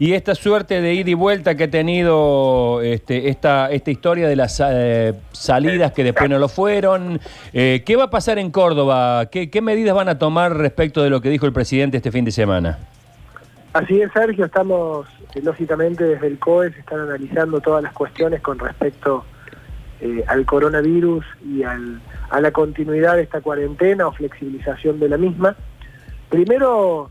y esta suerte de ida y vuelta que ha tenido este, esta, esta historia de las eh, salidas que después no lo fueron. Eh, ¿Qué va a pasar en Córdoba? ¿Qué, ¿Qué medidas van a tomar respecto de lo que dijo el presidente este fin de semana? Así es, Sergio, estamos, eh, lógicamente desde el COE se están analizando todas las cuestiones con respecto eh, al coronavirus y al, a la continuidad de esta cuarentena o flexibilización de la misma. Primero,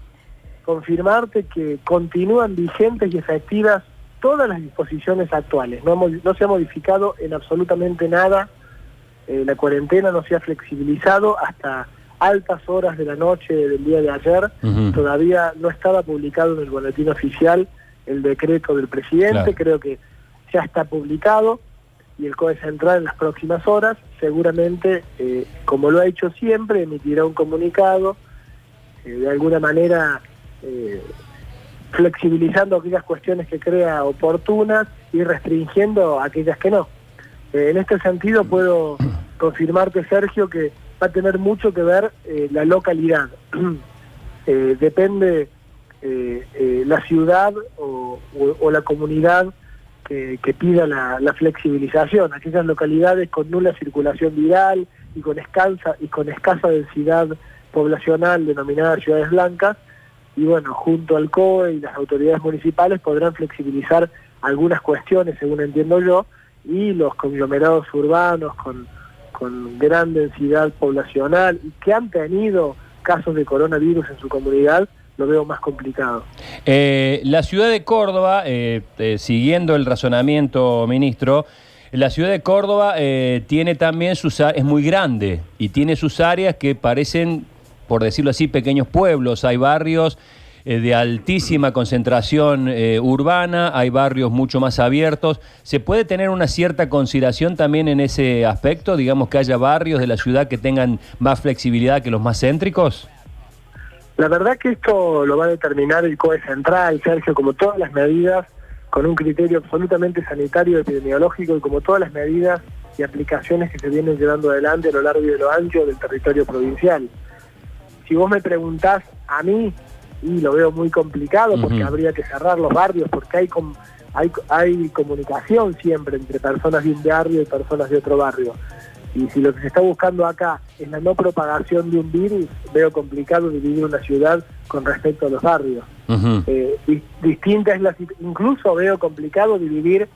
confirmarte que continúan vigentes y efectivas todas las disposiciones actuales. No, no se ha modificado en absolutamente nada. Eh, la cuarentena no se ha flexibilizado hasta altas horas de la noche del día de ayer. Todavía no estaba publicado en el boletín oficial el decreto del presidente, creo que ya está publicado y el COE Central en las próximas horas seguramente, eh, como lo ha hecho siempre, emitirá un comunicado, eh, de alguna manera eh, flexibilizando aquellas cuestiones que crea oportunas y restringiendo aquellas que no. en este sentido puedo confirmarte, Sergio, que va a tener mucho que ver eh, la localidad. Eh, depende eh, la ciudad o, la comunidad que, pida la, flexibilización. Aquellas localidades con nula circulación viral y con, escasa, y con escasa densidad poblacional denominadas ciudades blancas, y bueno, junto al COE y las autoridades municipales podrán flexibilizar algunas cuestiones, según entiendo yo, y los conglomerados urbanos con con gran densidad poblacional y que han tenido casos de coronavirus en su comunidad, lo veo más complicado. Eh, la ciudad de Córdoba, eh, eh, siguiendo el razonamiento, ministro, la ciudad de Córdoba tiene también sus es muy grande y tiene sus áreas que parecen, por decirlo así, pequeños pueblos. Hay barrios eh, de altísima concentración eh, urbana, hay barrios mucho más abiertos. ¿Se puede tener una cierta consideración también en ese aspecto? Digamos que haya barrios de la ciudad que tengan más flexibilidad que los más céntricos. La verdad que esto lo va a determinar el COE central, Sergio, como todas las medidas, con un criterio absolutamente sanitario, epidemiológico y como todas las medidas y aplicaciones que se vienen llevando adelante a lo largo y de lo ancho del territorio provincial. Si vos me preguntás a mí y lo veo muy complicado porque habría que cerrar los barrios, porque hay, hay, hay comunicación siempre entre personas de un barrio y personas de otro barrio. Y si lo que se está buscando acá es la no propagación de un virus, veo complicado dividir una ciudad con respecto a los barrios. Eh, distinta es la incluso veo complicado dividir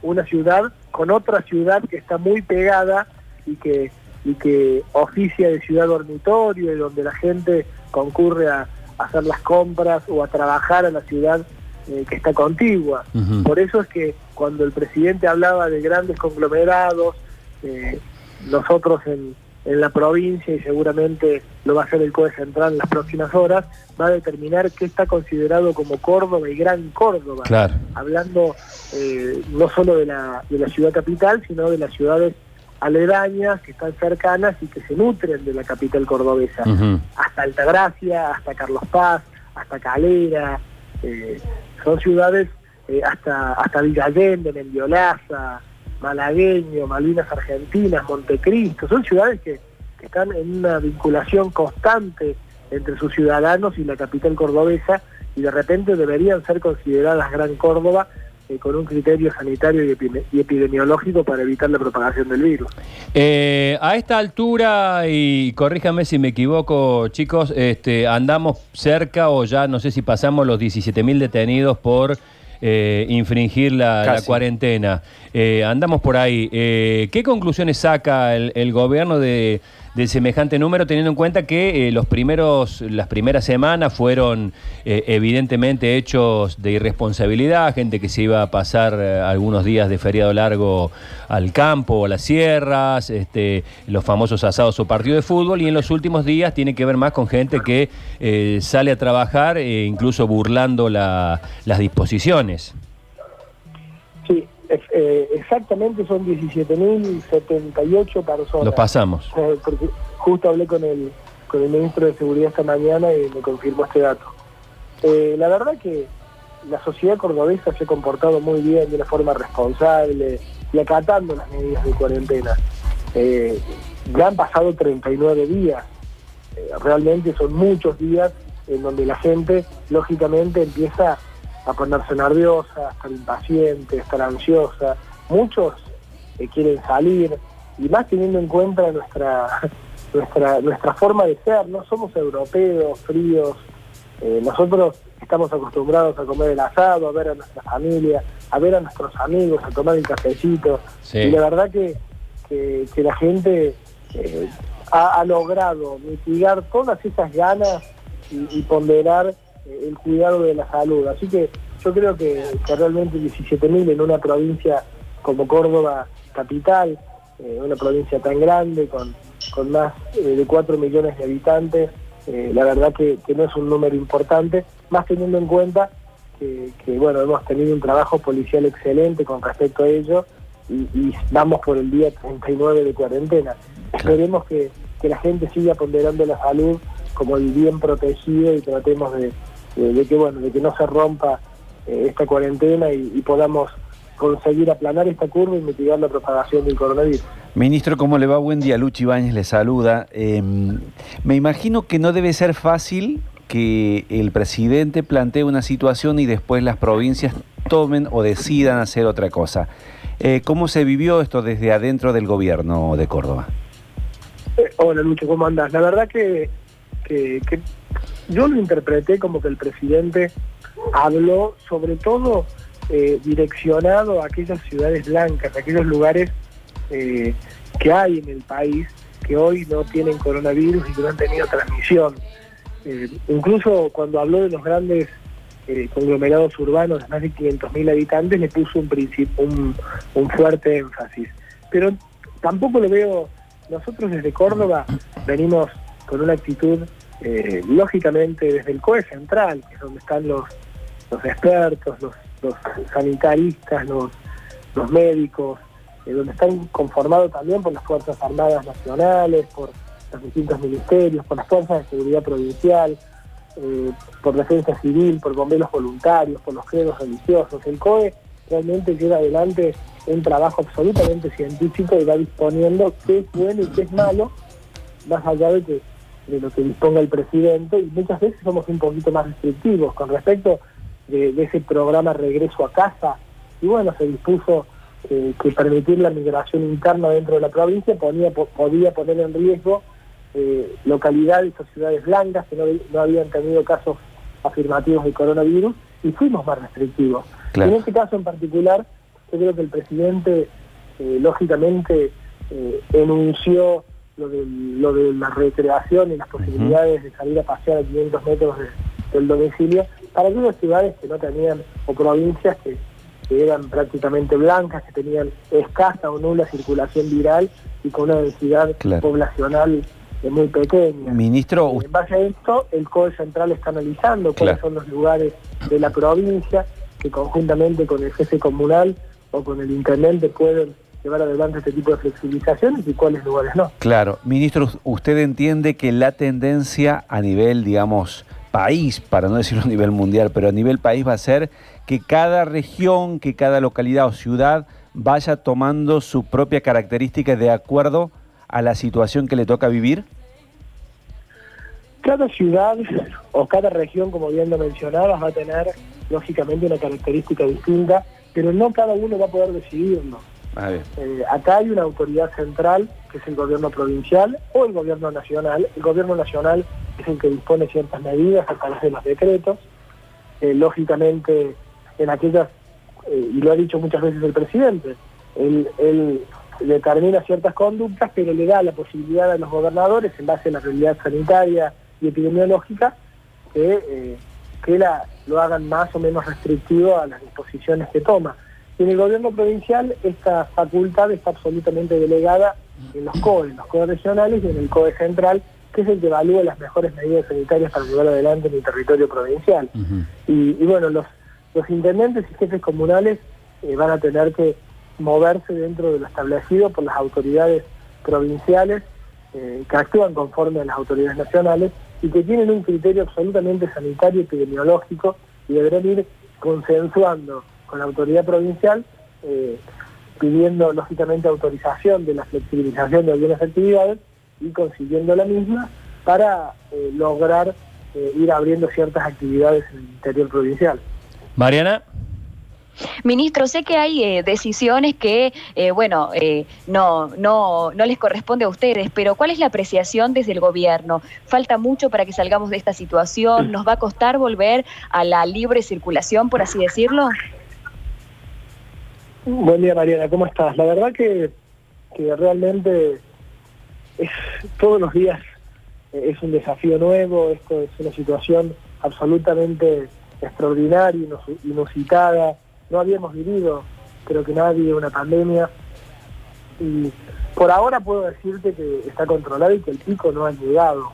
una ciudad con otra ciudad que está muy pegada y que, y que oficia de ciudad dormitorio y donde la gente concurre a, hacer las compras o a trabajar a la ciudad eh, que está contigua. Por eso es que cuando el presidente hablaba de grandes conglomerados, eh, nosotros en, en, la provincia, y seguramente lo va a hacer el COE Central en las próximas horas, va a determinar qué está considerado como Córdoba y Gran Córdoba. Hablando eh, no solo de la, de la ciudad capital, sino de las ciudades aledañas que están cercanas y que se nutren de la capital cordobesa, hasta Altagracia, hasta Carlos Paz, hasta Calera, eh, son ciudades eh, hasta, hasta Villa Mendiolaza, Malagueño, Malvinas Argentinas, Montecristo, son ciudades que, que están en una vinculación constante entre sus ciudadanos y la capital cordobesa y de repente deberían ser consideradas Gran Córdoba eh, con un criterio sanitario y, epidemiológico para evitar la propagación del virus. Eh, a esta altura, y corríjame si me equivoco, chicos, este, andamos cerca o ya no sé si pasamos los 17.000 detenidos por eh, infringir la, cuarentena. andamos por ahí. ¿Qué conclusiones saca el gobierno de de semejante número, teniendo en cuenta que eh, los primeros, las primeras semanas fueron eh, evidentemente hechos de irresponsabilidad, gente que se iba a pasar eh, algunos días de feriado largo al campo o a las sierras, este, los famosos asados o partidos de fútbol, y en los últimos días tiene que ver más con gente que sale a trabajar, incluso burlando las disposiciones. Eh, exactamente son 17.078 personas. Lo pasamos. Eh, porque justo hablé con el, con el ministro de Seguridad esta mañana y me confirmó este dato. Eh, la verdad que la sociedad cordobesa se ha comportado muy bien, de una forma responsable y acatando las medidas de cuarentena. ya han pasado 39 días. realmente son muchos días en donde la gente, lógicamente, empieza a ponerse nerviosa, a estar impaciente, a estar ansiosa. Muchos eh, quieren salir, y más teniendo en cuenta nuestra, nuestra, nuestra forma de ser, no somos europeos, fríos, eh, nosotros estamos acostumbrados a comer el asado, a ver a nuestra familia, a ver a nuestros amigos, a tomar el cafecito, y la verdad que, que, la gente eh, ha, logrado mitigar todas esas ganas y, ponderar el cuidado de la salud. Así que yo creo que, que realmente 17.000 en una provincia como Córdoba capital, eh, una provincia tan grande, con, con más eh, de 4 millones de habitantes, eh, la verdad que, no es un número importante, más teniendo en cuenta que, bueno, hemos tenido un trabajo policial excelente con respecto a ello y, vamos por el día 39 de cuarentena. Esperemos que, la gente siga ponderando la salud como el bien protegido y tratemos de, que bueno de que no se rompa esta cuarentena y podamos conseguir aplanar esta curva y mitigar la propagación del coronavirus. Ministro, ¿cómo le va? Buen día. Luchi Ibáñez le saluda. Em, me imagino que no debe ser fácil que el presidente plantee una situación y después las provincias tomen o decidan hacer otra cosa. Eh, ¿Cómo se vivió esto desde adentro del gobierno de Córdoba? Eh, hola Lucho, ¿cómo andas? La verdad que, que yo lo interpreté como que el presidente habló sobre todo eh, direccionado a aquellas ciudades blancas, a aquellos lugares eh, que hay en el país que hoy no tienen coronavirus y que no han tenido transmisión. Eh, incluso cuando habló de los grandes conglomerados urbanos de más de 500.000 habitantes, le puso un, un, un fuerte énfasis. Pero tampoco lo veo, nosotros desde Córdoba venimos con una actitud, lógicamente desde el COE central, que es donde están los, los expertos, los los sanitaristas, los, los médicos, eh, donde están conformados también por las Fuerzas Armadas Nacionales, por los distintos ministerios, por las Fuerzas de Seguridad Provincial, eh, por Defensa Civil, por bomberos voluntarios, por los credos religiosos. El COE realmente lleva adelante un trabajo absolutamente científico y va disponiendo qué es bueno y qué es malo, más allá de, que, de lo que disponga el presidente, y muchas veces somos un poquito más restrictivos con respecto de, ese programa Regreso a Casa, y bueno, se dispuso eh, que permitir la migración interna dentro de la provincia ponía, podía poner en riesgo eh, localidades o ciudades blancas que no, habían tenido casos afirmativos de coronavirus y fuimos más restrictivos. En este caso en particular, yo creo que el presidente eh, lógicamente enunció lo de, lo de la recreación y las posibilidades de salir a pasear a 500 metros del domicilio, para aquellas ciudades que no tenían, o provincias que, eran prácticamente blancas, que tenían escasa o nula circulación viral y con una densidad poblacional muy pequeña. Ministro, en base a esto, el COE Central está analizando cuáles son los lugares de la provincia que conjuntamente con el jefe comunal o con el intendente pueden llevar adelante este tipo de flexibilizaciones y cuáles lugares no. Claro, ministro, ¿usted entiende que la tendencia a nivel, digamos, país, para no decirlo a nivel mundial, pero a nivel país va a ser que cada región, que cada localidad o ciudad vaya tomando su propia característica de acuerdo a la situación que le toca vivir? Cada ciudad o cada región, como bien lo mencionabas, va a tener lógicamente una característica distinta, pero no cada uno va a poder decidirlo. Eh, acá hay una autoridad central, que es el gobierno provincial o el gobierno nacional. El gobierno nacional es el que dispone ciertas medidas a través de los decretos. Eh, lógicamente, en aquellas, eh, y lo ha dicho muchas veces el presidente, él, determina ciertas conductas, pero le da la posibilidad a los gobernadores, en base a la realidad sanitaria y epidemiológica, que, que lo hagan más o menos restrictivo a las disposiciones que toma. Y en el gobierno provincial esta facultad está absolutamente delegada en los COE, en los COE regionales y en el COE central, que es el que evalúa las mejores medidas sanitarias para llevar adelante en el territorio provincial. y, bueno, los, los intendentes y jefes comunales eh, van a tener que moverse dentro de lo establecido por las autoridades provinciales eh, que actúan conforme a las autoridades nacionales y que tienen un criterio absolutamente sanitario y epidemiológico y deberán ir consensuando con la autoridad provincial, eh, pidiendo lógicamente autorización de la flexibilización de algunas actividades y consiguiendo la misma para eh, lograr eh, ir abriendo ciertas actividades en el interior provincial. Mariana. Ministro, sé que hay eh, decisiones que, eh, bueno, eh, no, no, no les corresponde a ustedes, pero ¿cuál es la apreciación desde el gobierno? ¿Falta mucho para que salgamos de esta situación? ¿Nos va a costar volver a la libre circulación, por así decirlo? Buen día, Mariana, ¿cómo estás? La verdad que, realmente es todos los días es un desafío nuevo, esto es una situación absolutamente extraordinaria, inusitada, no habíamos vivido, creo que nadie, una pandemia. Y por ahora puedo decirte que está controlado y que el pico no ha llegado.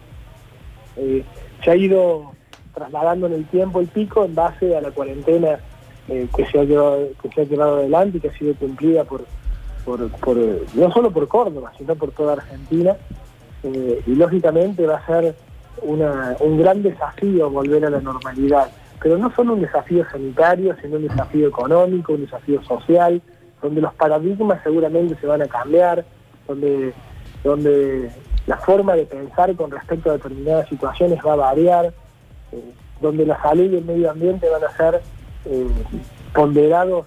Eh, se ha ido trasladando en el tiempo el pico en base a la cuarentena eh, que, se ha llevado, que se ha llevado adelante y que ha sido cumplida por, por, no solo por Córdoba, sino por toda Argentina. Eh, y lógicamente va a ser una, un gran desafío volver a la normalidad pero no solo un desafío sanitario, sino un desafío económico, un desafío social, donde los paradigmas seguramente se van a cambiar, donde, donde la forma de pensar con respecto a determinadas situaciones va a variar, eh, donde la salud y el medio ambiente van a ser eh, ponderados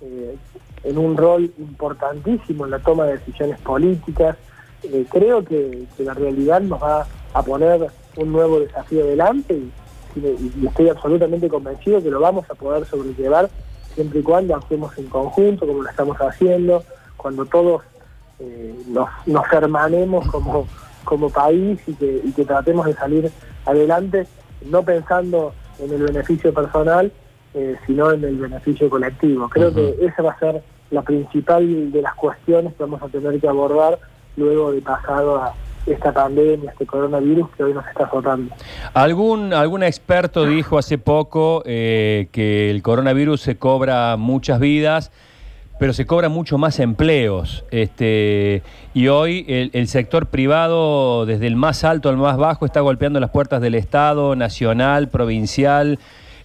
eh, en un rol importantísimo en la toma de decisiones políticas. creo que, la realidad nos va a poner un nuevo desafío delante y, estoy absolutamente convencido que lo vamos a poder sobrellevar siempre y cuando actuemos en conjunto, como lo estamos haciendo, cuando todos eh, nos, hermanemos como, como país y que tratemos de salir adelante, no pensando en el beneficio personal, eh, sino en el beneficio colectivo. Creo que esa va a ser la principal de las cuestiones que vamos a tener que abordar luego de pasado a, esta pandemia, este coronavirus que hoy nos está azotando. Algún, algún experto dijo hace poco eh, que el coronavirus se cobra muchas vidas, pero se cobra mucho más empleos. Este, y hoy el, el, sector privado, desde el más alto al más bajo, está golpeando las puertas del Estado, nacional, provincial.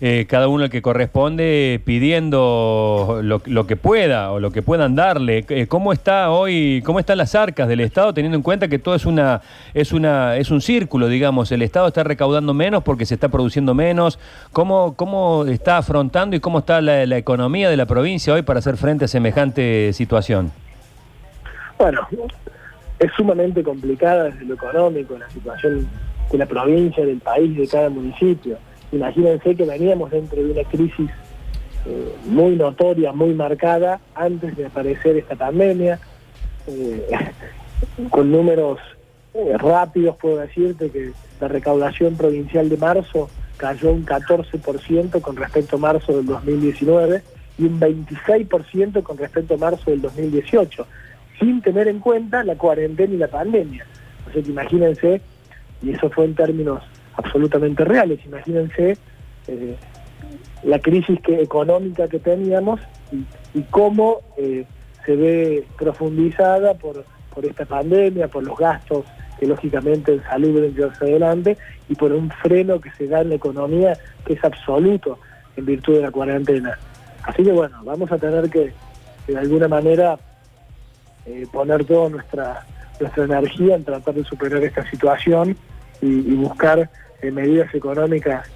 Eh, cada uno el que corresponde pidiendo lo, que pueda o lo que puedan darle. Eh, ¿Cómo está hoy, cómo están las arcas del Estado teniendo en cuenta que todo es una es una es un círculo, digamos, el Estado está recaudando menos porque se está produciendo menos. ¿Cómo cómo está afrontando y cómo está la, la economía de la provincia hoy para hacer frente a semejante situación? Bueno, es sumamente complicada desde lo económico la situación de la provincia, del país, de cada municipio Imagínense que veníamos dentro de una crisis eh, muy notoria, muy marcada, antes de aparecer esta pandemia, eh, con números eh, rápidos puedo decirte que la recaudación provincial de marzo cayó un 14% con respecto a marzo del 2019 y un 26% con respecto a marzo del 2018, sin tener en cuenta la cuarentena y la pandemia. O sea que imagínense, y eso fue en términos absolutamente reales. Imagínense eh, la crisis que, económica que teníamos y, cómo eh, se ve profundizada por, por esta pandemia, por los gastos que lógicamente en salud deben llevarse adelante y por un freno que se da en la economía que es absoluto en virtud de la cuarentena. Así que bueno, vamos a tener que, de alguna manera eh, poner toda nuestra, nuestra energía en tratar de superar esta situación y, buscar eh, medidas económicas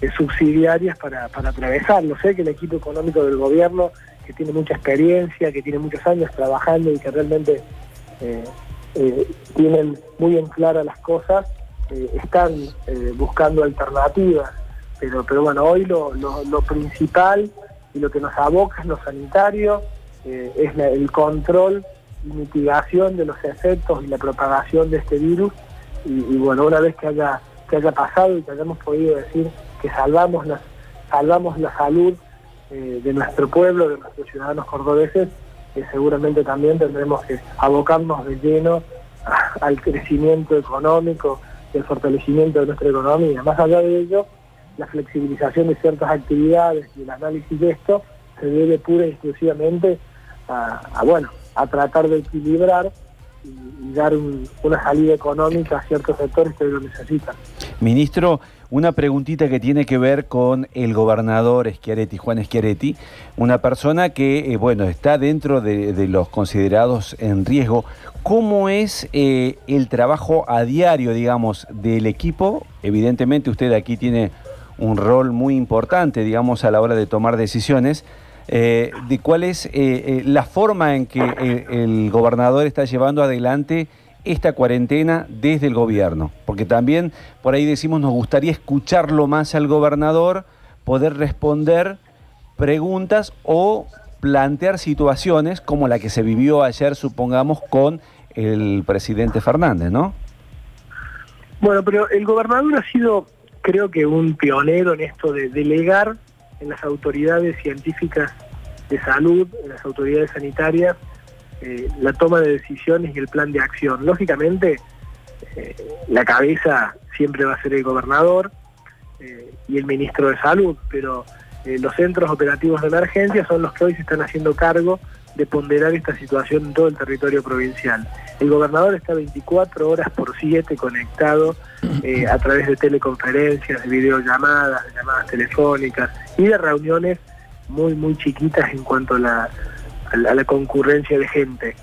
eh, subsidiarias para, para atravesarlo. Sé que el equipo económico del gobierno, que tiene mucha experiencia, que tiene muchos años trabajando y que realmente eh, tienen muy en clara las cosas, están buscando alternativas. Pero, pero bueno, hoy lo, lo, principal y lo que nos aboca es lo sanitario, es el control y mitigación de los efectos y la propagación de este virus y, bueno, una vez que haya, que haya pasado y que hayamos podido decir que salvamos la, salvamos la salud eh, de nuestro pueblo, de nuestros ciudadanos cordobeses, eh, seguramente también tendremos que abocarnos de lleno al crecimiento económico al fortalecimiento de nuestra economía. Más allá de ello, la flexibilización de ciertas actividades y el análisis de esto se debe pura y exclusivamente a bueno, a tratar de equilibrar y, dar una salida económica a ciertos sectores que lo necesitan. Ministro, una preguntita que tiene que ver con el gobernador Schiaretti, Juan Schiaretti, una persona que, eh, bueno, está dentro de, los considerados en riesgo. ¿Cómo es eh, el trabajo a diario, digamos, del equipo? Evidentemente usted aquí tiene un rol muy importante, digamos, a la hora de tomar decisiones. Eh, de cuál es eh, eh, la forma en que el gobernador está llevando adelante esta cuarentena desde el gobierno. Porque también por ahí decimos nos gustaría escucharlo más al gobernador, poder responder preguntas o plantear situaciones como la que se vivió ayer, supongamos, con el presidente Fernández, ¿no? Bueno, pero el gobernador ha sido, creo que, un pionero en esto de delegar en las autoridades científicas de salud, las autoridades sanitarias, eh, la toma de decisiones y el plan de acción. Lógicamente, eh, la cabeza siempre va a ser el gobernador eh, y el ministro de salud, pero los centros operativos de emergencia son los que hoy se están haciendo cargo de ponderar esta situación en todo el territorio provincial. El gobernador está 24 horas por 7 conectado a través de teleconferencias, de videollamadas, de llamadas telefónicas y de reuniones muy, muy chiquitas en cuanto a la, a la concurrencia de gente.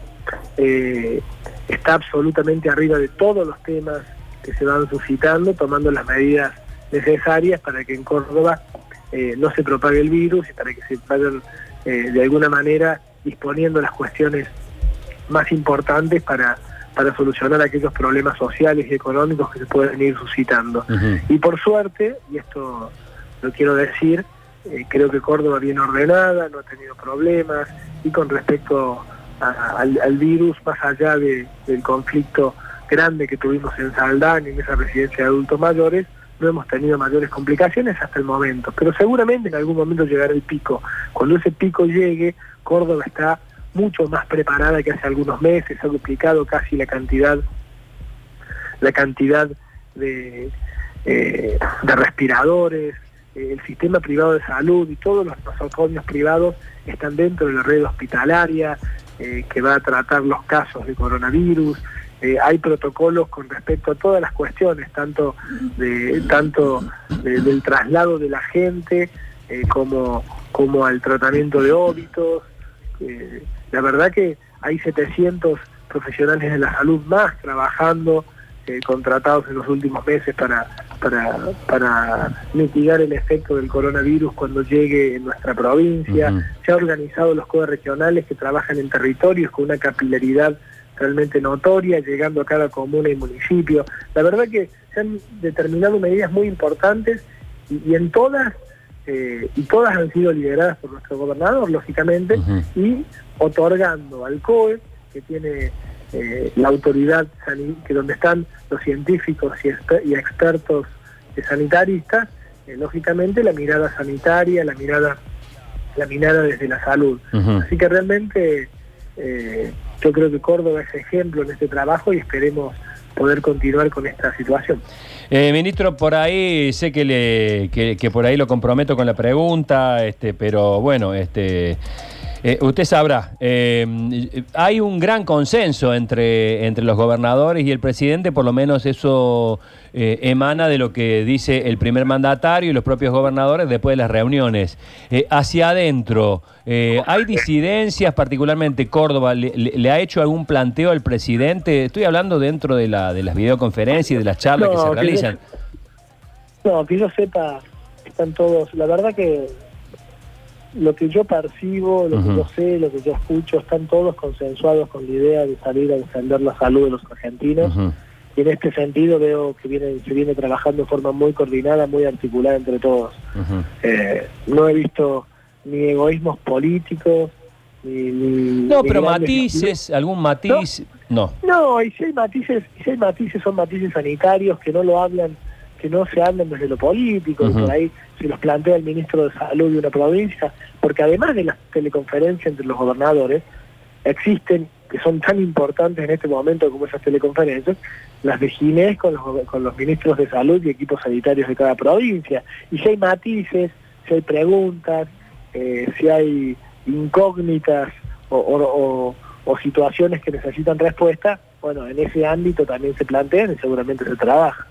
Eh, está absolutamente arriba de todos los temas que se van suscitando, tomando las medidas necesarias para que en Córdoba eh, no se propague el virus y para que se vayan eh, de alguna manera disponiendo las cuestiones más importantes para, para solucionar aquellos problemas sociales y económicos que se pueden ir suscitando. Y por suerte, y esto lo quiero decir, creo que Córdoba viene ordenada, no ha tenido problemas, y con respecto al, virus, más allá del conflicto grande que tuvimos en Saldán, en esa residencia de adultos mayores, no hemos tenido mayores complicaciones hasta el momento, pero seguramente en algún momento llegará el pico. Cuando ese pico llegue, Córdoba está mucho más preparada que hace algunos meses, ha duplicado casi la cantidad, la cantidad de, eh, de respiradores, eh, el sistema privado de salud y todos los nosocomios privados están dentro de la red hospitalaria eh, que va a tratar los casos de coronavirus. Eh, hay protocolos con respecto a todas las cuestiones, tanto de tanto del traslado de la gente como, como al tratamiento de óbitos. la verdad que hay 700 profesionales de la salud más trabajando, contratados en los últimos meses para para, para mitigar el efecto del coronavirus cuando llegue en nuestra provincia. Se han organizado los COE regionales que trabajan en territorios con una capilaridad realmente notoria, llegando a cada comuna y municipio. La verdad que se han determinado medidas muy importantes y, en todas, eh, y todas han sido lideradas por nuestro gobernador, lógicamente, y otorgando al COE, que tiene eh, la autoridad que donde están los científicos y, expertos sanitaristas, eh, lógicamente la mirada sanitaria, la mirada, la mirada desde la salud. Así que realmente eh, yo creo que Córdoba es ejemplo en este trabajo y esperemos poder continuar con esta situación. ministro, por ahí sé que, le, que, por ahí lo comprometo con la pregunta, este, pero bueno, este eh, usted sabrá, eh, hay un gran consenso entre, entre los gobernadores y el presidente, por lo menos eso eh, emana de lo que dice el primer mandatario y los propios gobernadores después de las reuniones. hacia adentro, ¿hay disidencias, particularmente Córdoba? Le, ha hecho algún planteo al presidente? Estoy hablando dentro de, la, de las videoconferencias y de las charlas que se realizan. no, que yo sepa, están todos, la verdad que lo que yo percibo, lo que yo sé, lo que yo escucho, están todos consensuados con la idea de salir a defender la salud de los argentinos. Y en este sentido veo que viene, se viene trabajando de forma muy coordinada, muy articulada entre todos. Eh, no he visto ni egoísmos políticos, ni... no, pero matices, algún matiz... No. No, y si hay matices, si hay matices son matices sanitarios que no lo hablan que no se hablen desde lo político, por ahí se los plantea el ministro de Salud de una provincia, porque además de las teleconferencias entre los gobernadores, existen, que son tan importantes en este momento como esas teleconferencias, las de Ginés con los, con los ministros de salud y equipos sanitarios de cada provincia. Y si hay matices, si hay preguntas, eh, si hay incógnitas o, situaciones que necesitan respuesta, bueno, en ese ámbito también se plantean y seguramente se trabaja.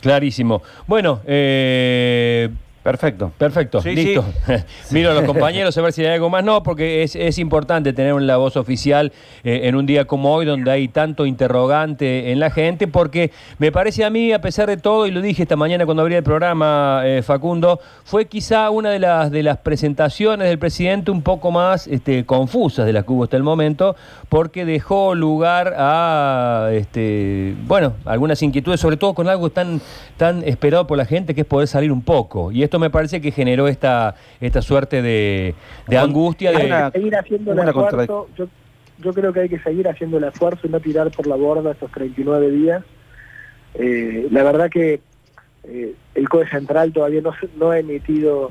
Clarísimo. Bueno, eh, Perfecto. Perfecto, Sí, listo. Miro a los compañeros a ver si hay algo más. No, porque es, es importante tener la voz oficial eh, en un día como hoy, donde hay tanto interrogante en la gente, porque me parece a mí, a pesar de todo, y lo dije esta mañana cuando abrí el programa, eh, Facundo, fue quizá una de las, de las presentaciones del presidente un poco más este, confusas de las que hubo hasta el momento, porque dejó lugar a, este, bueno, algunas inquietudes, sobre todo con algo tan, tan esperado por la gente, que es poder salir un poco. Y esto me parece que generó esta, esta suerte de, angustia. De, una- seguir haciendo el esfuerzo. Yo, yo creo que hay que seguir haciendo el esfuerzo y no tirar por la borda estos 39 días. Eh, la verdad que eh, el COE Central todavía no, se- no ha emitido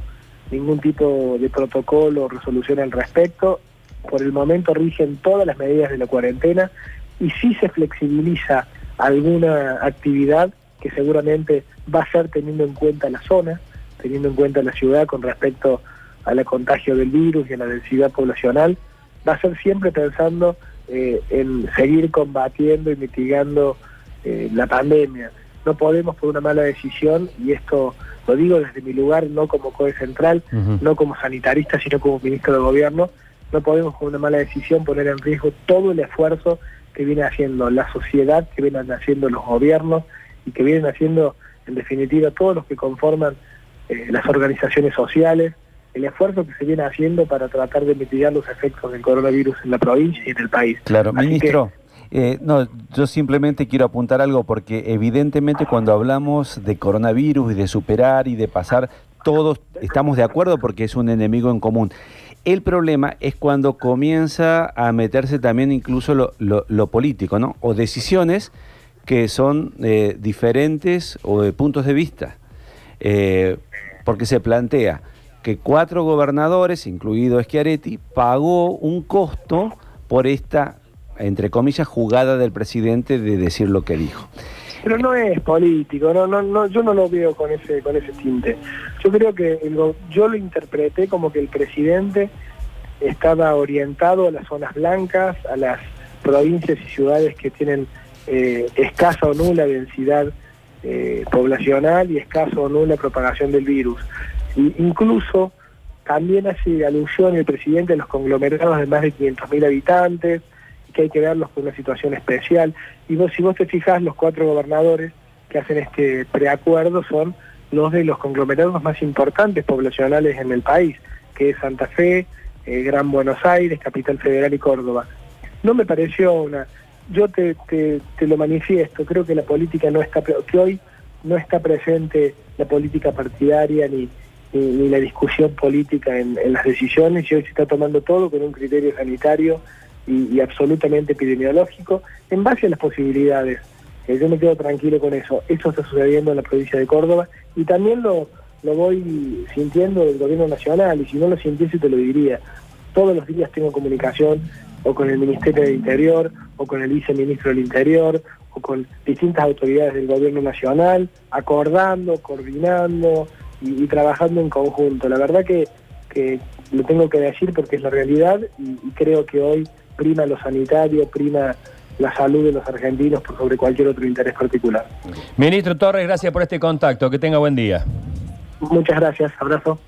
ningún tipo de protocolo o resolución al respecto. Por el momento rigen todas las medidas de la cuarentena y si se flexibiliza alguna actividad que seguramente va a ser teniendo en cuenta la zona, teniendo en cuenta la ciudad con respecto a la contagio del virus y a la densidad poblacional, va a ser siempre pensando eh, en seguir combatiendo y mitigando eh, la pandemia. No podemos por una mala decisión, y esto lo digo desde mi lugar, no como COE Central, no como sanitarista, sino como ministro de Gobierno, no podemos con una mala decisión poner en riesgo todo el esfuerzo que viene haciendo la sociedad, que vienen haciendo los gobiernos y que vienen haciendo, en definitiva, todos los que conforman eh, las organizaciones sociales, el esfuerzo que se viene haciendo para tratar de mitigar los efectos del coronavirus en la provincia y en el país. Claro, Así ministro. eh, no, yo simplemente quiero apuntar algo porque evidentemente cuando hablamos de coronavirus y de superar y de pasar, todos estamos de acuerdo porque es un enemigo en común. El problema es cuando comienza a meterse también incluso lo, lo- lo político, ¿no? O decisiones que son eh, diferentes o de puntos de vista. Eh, porque se plantea que cuatro gobernadores, incluido Schiaretti, pagó un costo por esta, entre comillas, jugada del presidente de decir lo que dijo. Pero no es político, no, no, no, yo no lo veo con ese, con ese tinte. Yo creo que yo lo interpreté como que el presidente estaba orientado a las zonas blancas, a las provincias y ciudades que tienen eh, escasa o nula densidad eh, poblacional y escasa o nula propagación del virus. Y incluso también hace alusión el presidente a los conglomerados de más de 500.000 habitantes, que hay que verlos con una situación especial. Y vos, si vos te fijas, los cuatro gobernadores que hacen este preacuerdo son los de los conglomerados más importantes poblacionales en el país, que es Santa Fe, eh, Gran Buenos Aires, Capital Federal y Córdoba. No me pareció una... Yo te, te, te lo manifiesto, creo que la política no está... que hoy no está presente la política partidaria ni, ni, la discusión política en, en las decisiones y hoy se está tomando todo con un criterio sanitario y, y absolutamente epidemiológico en base a las posibilidades. Eh, yo me quedo tranquilo con eso. Eso está sucediendo en la provincia de Córdoba y también lo, lo voy sintiendo del gobierno nacional y si no lo sintiese te lo diría. Todos los días tengo comunicación o con el Ministerio del Interior o con el viceministro del Interior o con distintas autoridades del gobierno nacional, acordando, coordinando y, y trabajando en conjunto. La verdad que, que lo tengo que decir porque es la realidad y, y creo que hoy prima lo sanitario, prima la salud de los argentinos por sobre cualquier otro interés particular. Ministro Torres, gracias por este contacto. Que tenga buen día. Muchas gracias, abrazo.